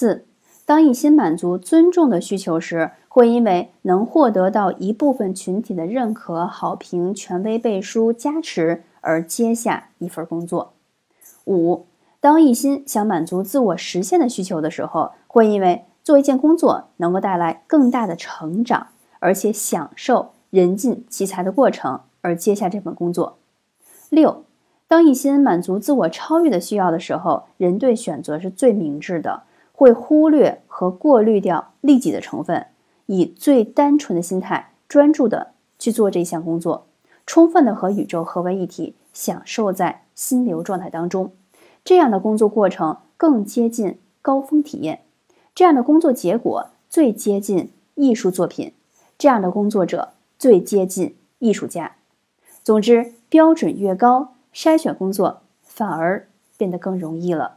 四，当一心满足尊重的需求时，会因为能获得到一部分群体的认可、好评、权威背书、加持而接下一份工作。五，当一心想满足自我实现的需求的时候，会因为做一件工作能够带来更大的成长，而且享受人尽其才的过程而接下这份工作。六，当一心满足自我超越的需要的时候，人对选择是最明智的。会忽略和过滤掉利己的成分，以最单纯的心态专注的去做这项工作，充分的和宇宙合为一体，享受在心流状态当中。这样的工作过程更接近高峰体验，这样的工作结果最接近艺术作品，这样的工作者最接近艺术家。总之，标准越高，筛选工作反而变得更容易了。